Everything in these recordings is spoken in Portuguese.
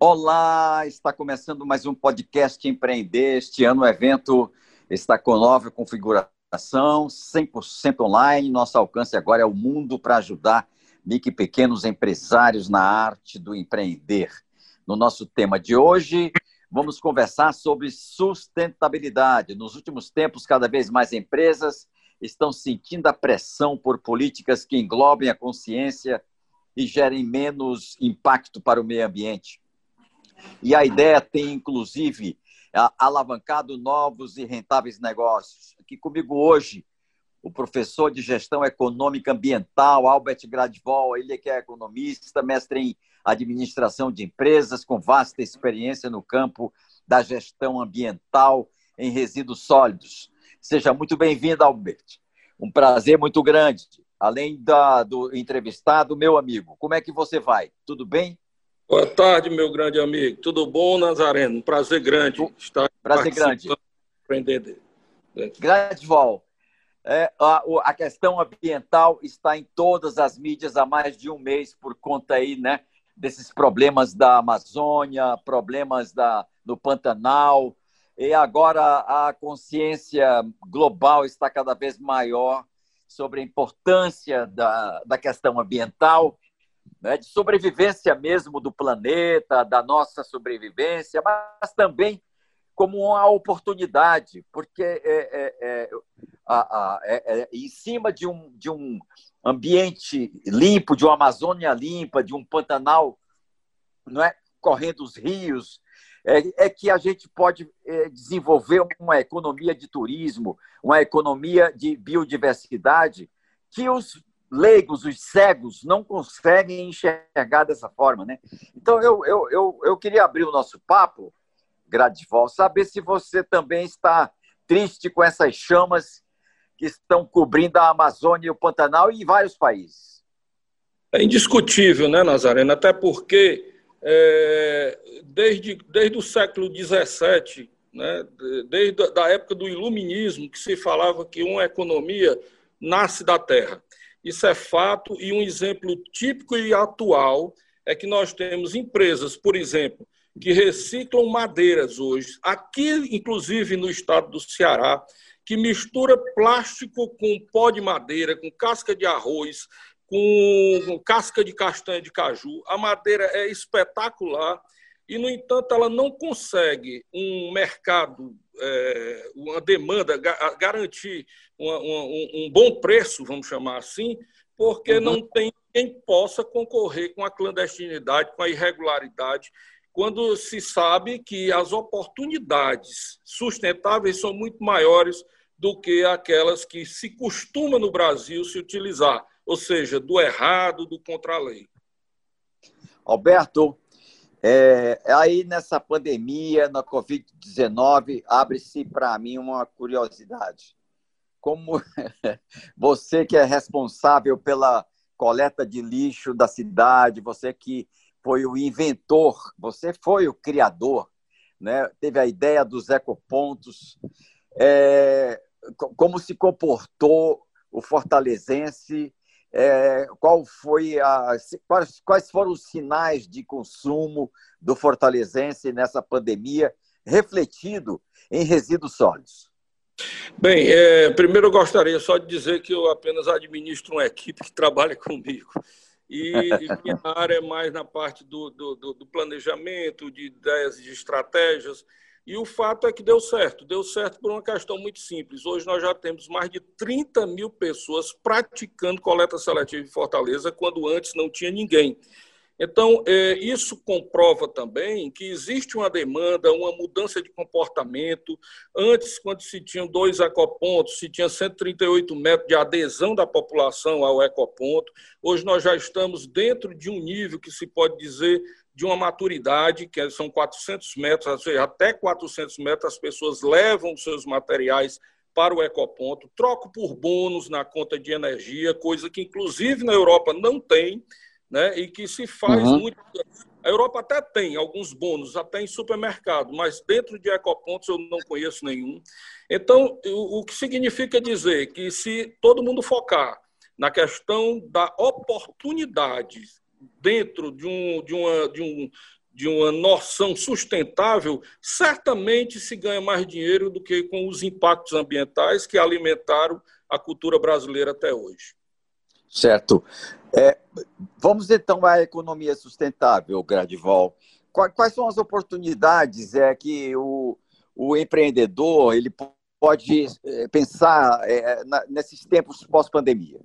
Olá, está começando mais um podcast Empreender. Este ano o evento está com nova configuração, 100% online. Nosso alcance agora é o mundo para ajudar micro e pequenos empresários na arte do empreender. No nosso tema de hoje, vamos conversar sobre sustentabilidade. Nos últimos tempos, cada vez mais empresas estão sentindo a pressão por políticas que englobem a consciência e gerem menos impacto para o meio ambiente. E a ideia tem, inclusive, alavancado novos e rentáveis negócios. Aqui comigo hoje, o professor de gestão econômica ambiental, Albert Gradvol, ele que é economista, mestre em administração de empresas, com vasta experiência no campo da gestão ambiental em resíduos sólidos. Seja muito bem-vindo, Albert. Um prazer muito grande. Além da, do entrevistado, meu amigo, como é que você vai? Tudo bem? Boa tarde, meu grande amigo. Tudo bom, Nazareno? Um prazer grande estar Prazer grande. Aprender. Grande, Val. É, a, a, questão ambiental está em todas as mídias há mais de um mês por conta aí, né, desses problemas da Amazônia, problemas da, no Pantanal, e agora a consciência global está cada vez maior sobre a importância da, da questão ambiental né, de sobrevivência mesmo do planeta, da nossa sobrevivência, mas também como uma oportunidade, porque é, é, é, a, a, é, é em cima de um, de um ambiente limpo, de uma Amazônia limpa, de um Pantanal não é, correndo os rios, é, é que a gente pode é, desenvolver uma economia de turismo, uma economia de biodiversidade que os leigos, os cegos, não conseguem enxergar dessa forma. Né? Então, eu, eu, eu, eu queria abrir o nosso papo, Gradival, saber se você também está triste com essas chamas que estão cobrindo a Amazônia e o Pantanal e vários países. É indiscutível, né, Nazareno? Até porque é, desde, desde o século XVII, né, desde a época do iluminismo, que se falava que uma economia nasce da terra. Isso é fato e um exemplo típico e atual é que nós temos empresas, por exemplo, que reciclam madeiras hoje, aqui inclusive no estado do Ceará, que mistura plástico com pó de madeira, com casca de arroz, com casca de castanha de caju. A madeira é espetacular e, no entanto, ela não consegue um mercado, é, uma demanda, garantir um bom preço, vamos chamar assim, porque uhum. não tem quem possa concorrer com a clandestinidade, com a irregularidade, quando se sabe que as oportunidades sustentáveis são muito maiores do que aquelas que se costuma no Brasil se utilizar, ou seja, do errado, do contra a lei. Alberto, é, aí nessa pandemia, na Covid-19, abre-se para mim uma curiosidade. Como você que é responsável pela coleta de lixo da cidade, você que foi o inventor, você foi o criador, né? teve a ideia dos ecopontos, é, como se comportou o fortalezense é, qual foi a, quais, quais foram os sinais de consumo do fortalezense nessa pandemia, refletido em resíduos sólidos? Bem, é, primeiro eu gostaria só de dizer que eu apenas administro uma equipe que trabalha comigo. E, minha área é mais na parte do, do, do planejamento, de ideias, de estratégias. E o fato é que deu certo. Deu certo por uma questão muito simples. Hoje nós já temos mais de 30 mil pessoas praticando coleta seletiva em Fortaleza, quando antes não tinha ninguém. Então, é, isso comprova também que existe uma demanda, uma mudança de comportamento. Antes, quando se tinham dois ecopontos, se tinha 138 metros de adesão da população ao ecoponto. Hoje nós já estamos dentro de um nível que se pode dizer de uma maturidade, que são 400 metros, até 400 metros as pessoas levam seus materiais para o ecoponto, troco por bônus na conta de energia, coisa que inclusive na Europa não tem né? e que se faz uhum. muito. A Europa até tem alguns bônus, até em supermercado, mas dentro de ecopontos eu não conheço nenhum. Então, o que significa dizer que se todo mundo focar na questão da oportunidade dentro de, um, de, uma, de, um, de uma noção sustentável, certamente se ganha mais dinheiro do que com os impactos ambientais que alimentaram a cultura brasileira até hoje. Certo. É, vamos então à economia sustentável, Gradival. Quais são as oportunidades é, que o, o empreendedor ele pode é, pensar é, na, nesses tempos pós-pandemia?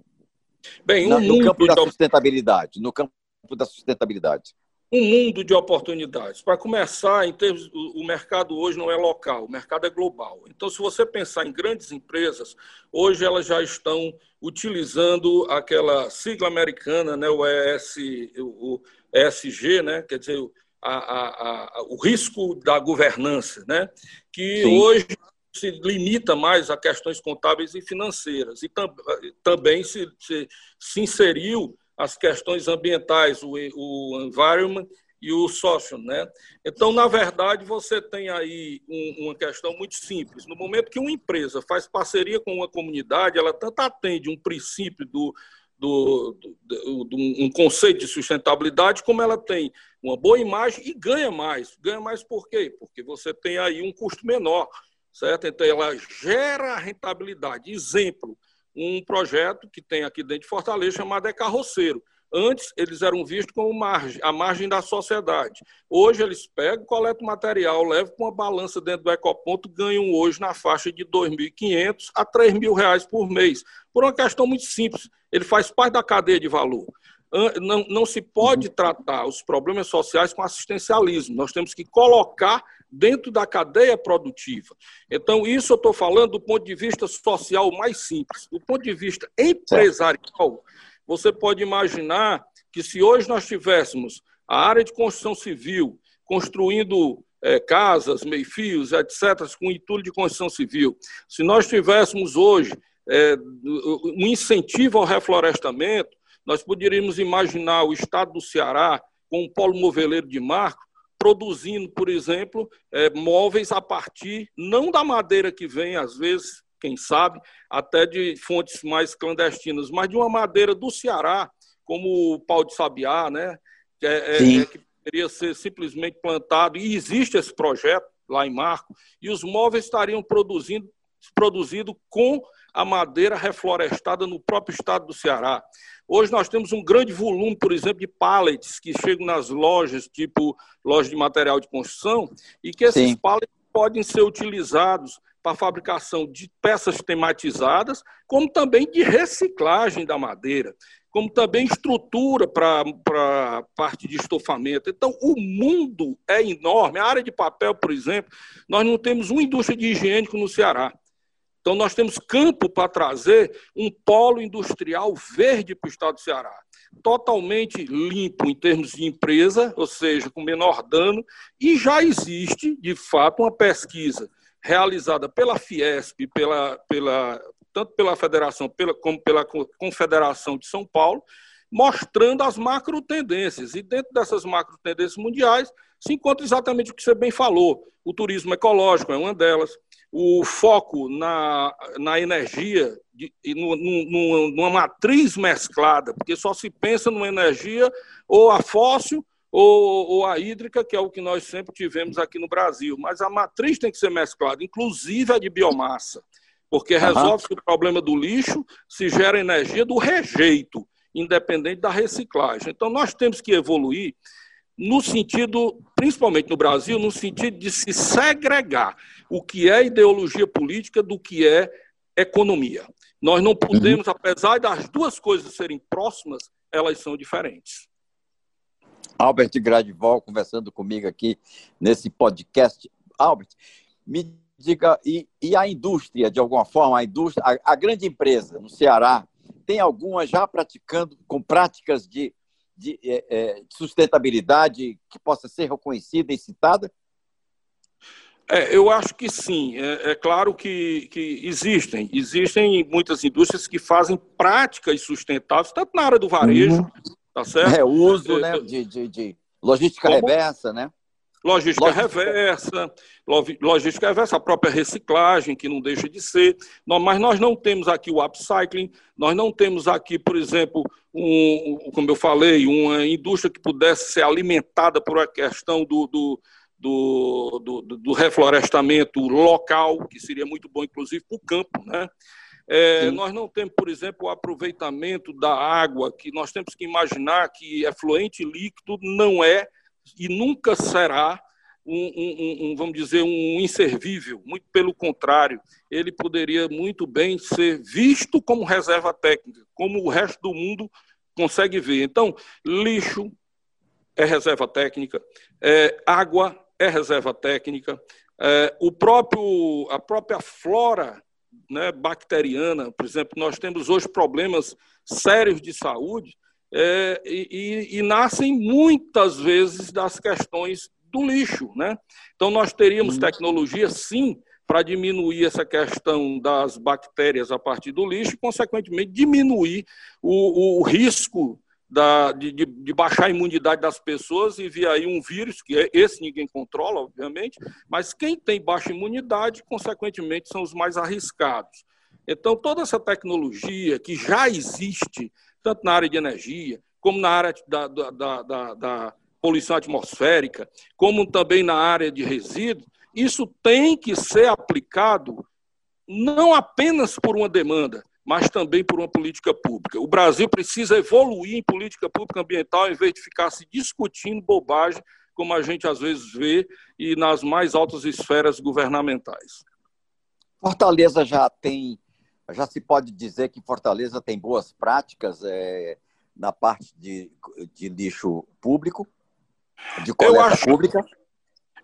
Bem, um no, no campo da sustentabilidade, no campo da sustentabilidade um mundo de oportunidades. Para começar, em termos, o mercado hoje não é local, o mercado é global. Então, se você pensar em grandes empresas, hoje elas já estão utilizando aquela sigla americana, né, o, ES, o ESG, né, quer dizer, a, a, a, o risco da governança, né, que Sim. hoje se limita mais a questões contábeis e financeiras. E tam, também se, se, se inseriu as questões ambientais, o, o environment e o social, né? Então, na verdade, você tem aí um, uma questão muito simples. No momento que uma empresa faz parceria com uma comunidade, ela tanto atende um princípio do, do, do, do, um conceito de sustentabilidade, como ela tem uma boa imagem e ganha mais. Ganha mais por quê? Porque você tem aí um custo menor, certo? Então, ela gera rentabilidade. Exemplo, um projeto que tem aqui dentro de Fortaleza chamado É Carroceiro. Antes, eles eram vistos como margem, a margem da sociedade. Hoje, eles pegam, coletam material, levam com uma balança dentro do ecoponto, ganham hoje na faixa de R$ 2.500 a R$ 3.000 por mês. Por uma questão muito simples, ele faz parte da cadeia de valor não, não se pode uhum. tratar os problemas sociais com assistencialismo. Nós temos que colocar dentro da cadeia produtiva. Então, isso eu estou falando do ponto de vista social mais simples. Do ponto de vista empresarial, você pode imaginar que se hoje nós tivéssemos a área de construção civil construindo é, casas, meio-fios, etc., com intuito de construção civil, se nós tivéssemos hoje é, um incentivo ao reflorestamento, nós poderíamos imaginar o estado do Ceará com um polo moveleiro de marco, produzindo, por exemplo, é, móveis a partir não da madeira que vem, às vezes, quem sabe, até de fontes mais clandestinas, mas de uma madeira do Ceará, como o pau de sabiá, né? Que, é, é, é que poderia ser simplesmente plantado, e existe esse projeto lá em Marco, e os móveis estariam produzindo produzido com a madeira reflorestada no próprio estado do Ceará. Hoje nós temos um grande volume, por exemplo, de pallets que chegam nas lojas, tipo loja de material de construção, e que esses Sim. pallets podem ser utilizados para a fabricação de peças tematizadas, como também de reciclagem da madeira, como também estrutura para a parte de estofamento. Então, o mundo é enorme. A área de papel, por exemplo, nós não temos uma indústria de higiênico no Ceará. Então, nós temos campo para trazer um polo industrial verde para o estado do Ceará. Totalmente limpo em termos de empresa, ou seja, com menor dano, e já existe, de fato, uma pesquisa realizada pela Fiesp, pela, pela, tanto pela Federação pela, como pela Confederação de São Paulo, mostrando as macro tendências. E dentro dessas macro tendências mundiais se encontra exatamente o que você bem falou. O turismo ecológico é uma delas, o foco na, na energia, de, no, no, numa matriz mesclada, porque só se pensa numa energia ou a fóssil ou, ou, a hídrica, que é o que nós sempre tivemos aqui no Brasil. Mas a matriz tem que ser mesclada, inclusive a de biomassa, porque resolve uhum. o problema do lixo, se gera energia do rejeito, independente da reciclagem. Então, nós temos que evoluir no sentido, principalmente no Brasil, no sentido de se segregar o que é ideologia política do que é economia. Nós não podemos, uhum. apesar das duas coisas serem próximas, elas são diferentes. Albert Gradivol conversando comigo aqui nesse podcast. Albert, me diga, e, e a indústria, de alguma forma, a indústria, a, a, grande empresa no Ceará, tem alguma já praticando, com práticas de, de, é, é de sustentabilidade que possa ser reconhecida e citada? É, eu acho que sim. É, é, claro que, que existem. Existem muitas indústrias que fazem práticas sustentáveis, tanto na área do varejo, uhum. tá certo? É, o uso é, né, de, de, de logística Como? reversa, né? Logística, logística, reversa, logística reversa, a própria reciclagem, que não deixa de ser. Mas nós não temos aqui o upcycling, nós não temos aqui, por exemplo, um, como eu falei, uma indústria que pudesse ser alimentada por a questão do, do do, do, do, reflorestamento local, que seria muito bom, inclusive, para o campo. Né? É, nós não temos, por exemplo, o aproveitamento da água, que nós temos que imaginar que efluente líquido não é e nunca será um, um, um, vamos dizer, um inservível, muito pelo contrário, ele poderia muito bem ser visto como reserva técnica, como o resto do mundo consegue ver. Então, lixo é reserva técnica, é, água é reserva técnica, é, o próprio, a própria flora né, bacteriana, por exemplo, nós temos hoje problemas sérios de saúde é, e, e, nascem muitas vezes das questões do lixo. Né? Então, nós teríamos tecnologia, sim, para diminuir essa questão das bactérias a partir do lixo e, consequentemente, diminuir o, o risco da, de, de, baixar a imunidade das pessoas e vir aí um vírus, que é, esse ninguém controla, obviamente, mas quem tem baixa imunidade, consequentemente, são os mais arriscados. Então, toda essa tecnologia que já existe, tanto na área de energia, como na área da, da, da, da poluição atmosférica, como também na área de resíduos, isso tem que ser aplicado não apenas por uma demanda, mas também por uma política pública. O Brasil precisa evoluir em política pública ambiental em vez de ficar se discutindo bobagem, como a gente às vezes vê, e nas mais altas esferas governamentais. Fortaleza já tem, já se pode dizer que Fortaleza tem boas práticas é, na parte de, de lixo público, de coleta eu acho, pública?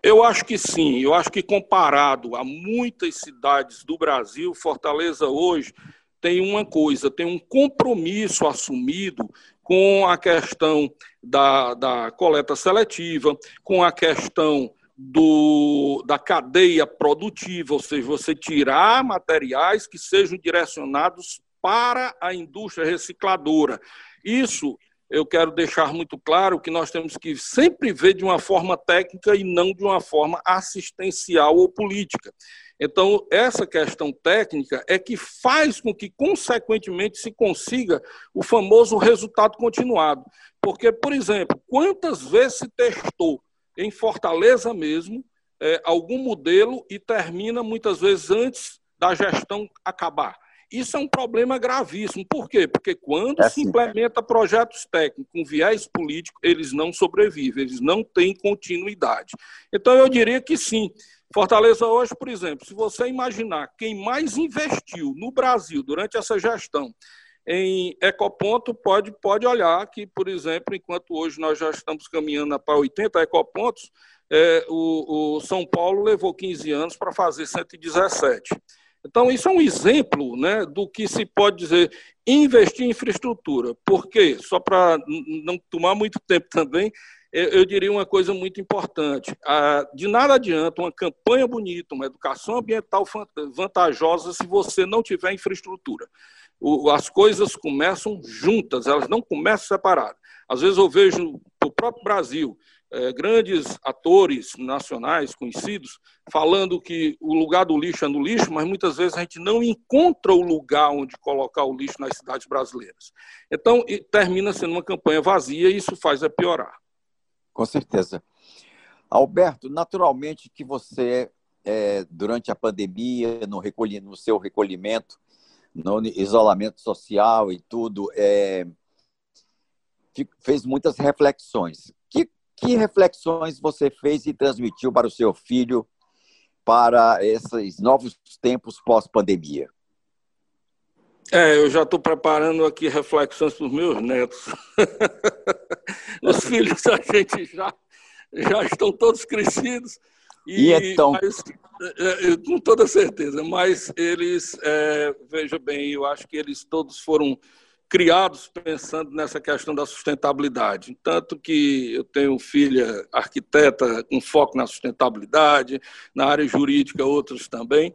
Eu acho que sim. Eu acho que comparado a muitas cidades do Brasil, Fortaleza hoje tem uma coisa, tem um compromisso assumido com a questão da, da coleta seletiva, com a questão do, da cadeia produtiva, ou seja, você tirar materiais que sejam direcionados para a indústria recicladora. Isso eu quero deixar muito claro que nós temos que sempre ver de uma forma técnica e não de uma forma assistencial ou política. Então, essa questão técnica é que faz com que, consequentemente, se consiga o famoso resultado continuado. Porque, por exemplo, quantas vezes se testou em Fortaleza mesmo é, algum modelo e termina muitas vezes antes da gestão acabar? Isso é um problema gravíssimo. Por quê? Porque quando é se implementa projetos técnicos com viés político, eles não sobrevivem, eles não têm continuidade. Então, eu diria que sim. Fortaleza hoje, por exemplo, se você imaginar quem mais investiu no Brasil durante essa gestão em ecoponto, pode, pode olhar que, por exemplo, enquanto hoje nós já estamos caminhando para 80 ecopontos, é, o, o São Paulo levou 15 anos para fazer 117. Então, isso é um exemplo né, do que se pode dizer investir em infraestrutura. Por quê? Só para não tomar muito tempo também, eu diria uma coisa muito importante. De nada adianta uma campanha bonita, uma educação ambiental vantajosa se você não tiver infraestrutura. As coisas começam juntas, elas não começam separadas. Às vezes eu vejo no próprio Brasil é, grandes atores nacionais conhecidos falando que o lugar do lixo é no lixo, mas muitas vezes a gente não encontra o lugar onde colocar o lixo nas cidades brasileiras. Então, termina sendo uma campanha vazia e isso faz é piorar. Com certeza. Alberto, naturalmente que você, é, durante a pandemia, no, recolhi, no seu recolhimento, no isolamento social e tudo, é, fez muitas reflexões. Que, que reflexões você fez e transmitiu para o seu filho para esses novos tempos pós-pandemia? É, eu já estou preparando aqui reflexões para os meus netos. os filhos da gente já, já estão todos crescidos. E, e então... Mas, é, é, com toda certeza, mas eles, é, veja bem, eu acho que eles todos foram criados pensando nessa questão da sustentabilidade. Tanto que eu tenho filha arquiteta com foco na sustentabilidade, na área jurídica, outros também.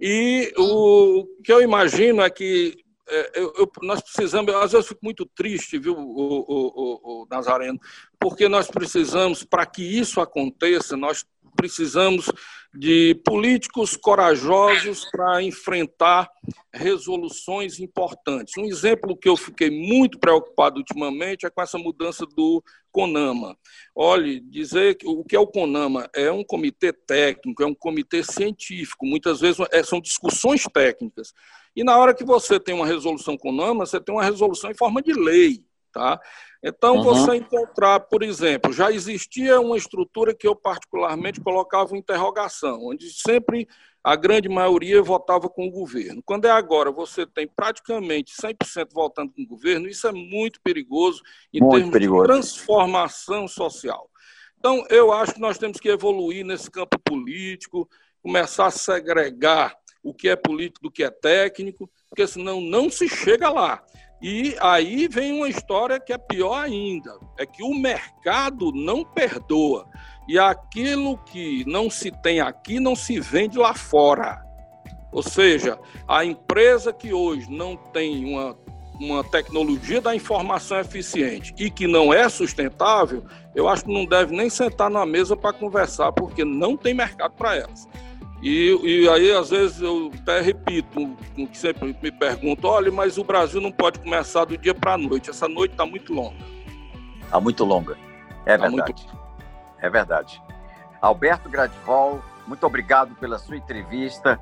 E o que eu imagino é que é, eu, eu, nós precisamos, às vezes fico muito triste, viu, o, o, o, o Nazareno, porque nós precisamos, para que isso aconteça, nós precisamos de políticos corajosos para enfrentar resoluções importantes. Um exemplo que eu fiquei muito preocupado ultimamente é com essa mudança do CONAMA. Olhe, dizer que o que é o CONAMA é um comitê técnico, é um comitê científico, muitas vezes é, são discussões técnicas. E na hora que você tem uma resolução CONAMA, você tem uma resolução em forma de lei. Tá? Então, uhum. você encontrar, por exemplo, já existia uma estrutura que eu particularmente colocava em interrogação, onde sempre a grande maioria votava com o governo. Quando é agora, você tem praticamente 100% votando com o governo, isso é muito perigoso em muito termos perigoso. de transformação social. Então, eu acho que nós temos que evoluir nesse campo político, começar a segregar o que é político do que é técnico, porque senão não se chega lá. E aí vem uma história que é pior ainda: é que o mercado não perdoa. E aquilo que não se tem aqui não se vende lá fora. Ou seja, a empresa que hoje não tem uma, uma tecnologia da informação eficiente e que não é sustentável, eu acho que não deve nem sentar na mesa para conversar, porque não tem mercado para elas. E, e aí, às vezes, eu até repito o que sempre me perguntam: olha, mas o Brasil não pode começar do dia para a noite. Essa noite está muito longa. Está muito longa. É tá verdade. Muito... É verdade. Alberto Gradivol, muito obrigado pela sua entrevista.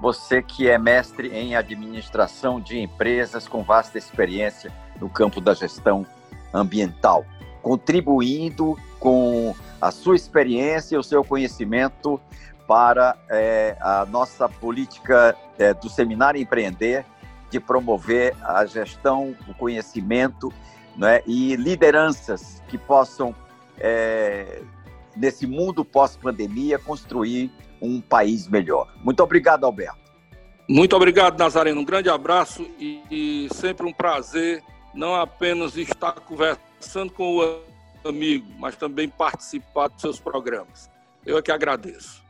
Você que é mestre em administração de empresas com vasta experiência no campo da gestão ambiental, contribuindo com a sua experiência e o seu conhecimento para é, a nossa política é, do Seminário Empreender de promover a gestão, o conhecimento né, e lideranças que possam, é, nesse mundo pós-pandemia, construir um país melhor. Muito obrigado, Alberto. Muito obrigado, Nazareno. Um grande abraço e, e sempre um prazer não apenas estar conversando com o amigo, mas também participar dos seus programas. Eu é que agradeço.